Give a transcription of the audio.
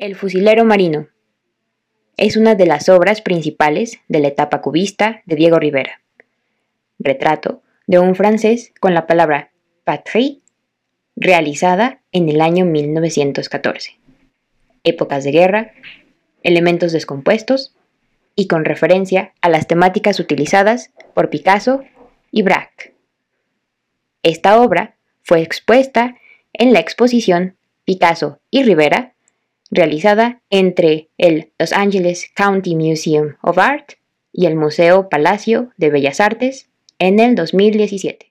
El fusilero marino es una de las obras principales de la etapa cubista de Diego Rivera. Retrato de un francés con la palabra patrie, realizada en el año 1914. Épocas de guerra, elementos descompuestos y con referencia a las temáticas utilizadas por Picasso y Braque. Esta obra fue expuesta en la exposición Picasso y Rivera realizada entre el Los Angeles County Museum of Art y el Museo Palacio de Bellas Artes en el 2017.